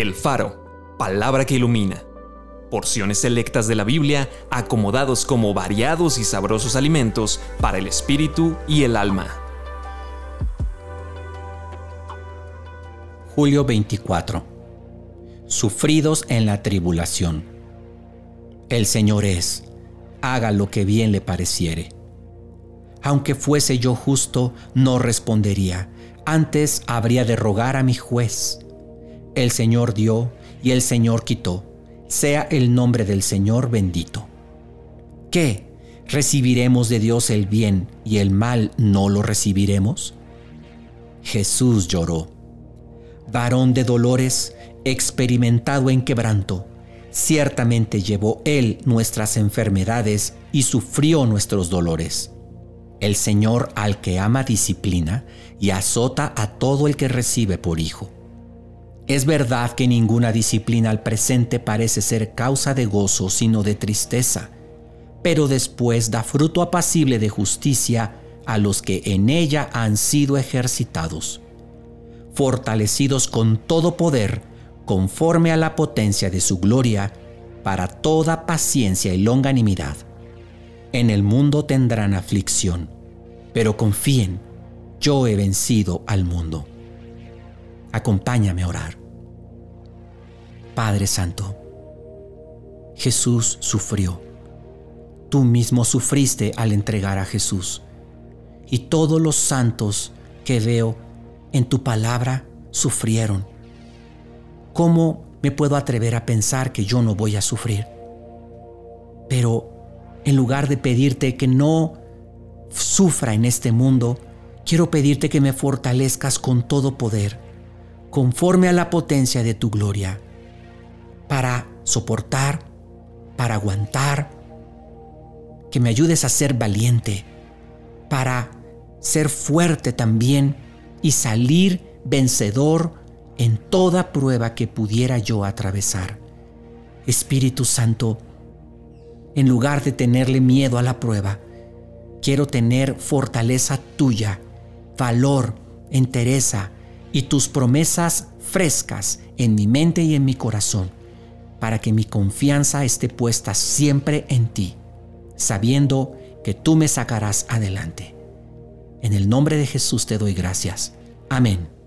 El Faro, palabra que ilumina. Porciones selectas de la Biblia acomodados como variados y sabrosos alimentos para el espíritu y el alma. Julio 24. Sufridos en la tribulación. El Señor es, haga lo que bien le pareciere. Aunque fuese yo justo, no respondería, antes habría de rogar a mi juez el Señor dio y el Señor quitó. Sea el nombre del Señor bendito. ¿Qué? ¿Recibiremos de Dios el bien y el mal no lo recibiremos? Jesús lloró. Varón de dolores, experimentado en quebranto, ciertamente llevó Él nuestras enfermedades y sufrió nuestros dolores. El Señor al que ama disciplina y azota a todo el que recibe por hijo. Es verdad que ninguna disciplina al presente parece ser causa de gozo, sino de tristeza, pero después da fruto apacible de justicia a los que en ella han sido ejercitados, fortalecidos con todo poder, conforme a la potencia de su gloria, para toda paciencia y longanimidad. En el mundo tendrán aflicción, pero confíen, yo he vencido al mundo. Acompáñame a orar. Padre Santo, Jesús sufrió. Tú mismo sufriste al entregar a Jesús. Y todos los santos que veo en tu palabra sufrieron. ¿Cómo me puedo atrever a pensar que yo no voy a sufrir? Pero en lugar de pedirte que no sufra en este mundo, quiero pedirte que me fortalezcas con todo poder conforme a la potencia de tu gloria, para soportar, para aguantar, que me ayudes a ser valiente, para ser fuerte también y salir vencedor en toda prueba que pudiera yo atravesar. Espíritu Santo, en lugar de tenerle miedo a la prueba, quiero tener fortaleza tuya, valor, entereza, y tus promesas frescas en mi mente y en mi corazón, para que mi confianza esté puesta siempre en ti, sabiendo que tú me sacarás adelante. En el nombre de Jesús te doy gracias. Amén.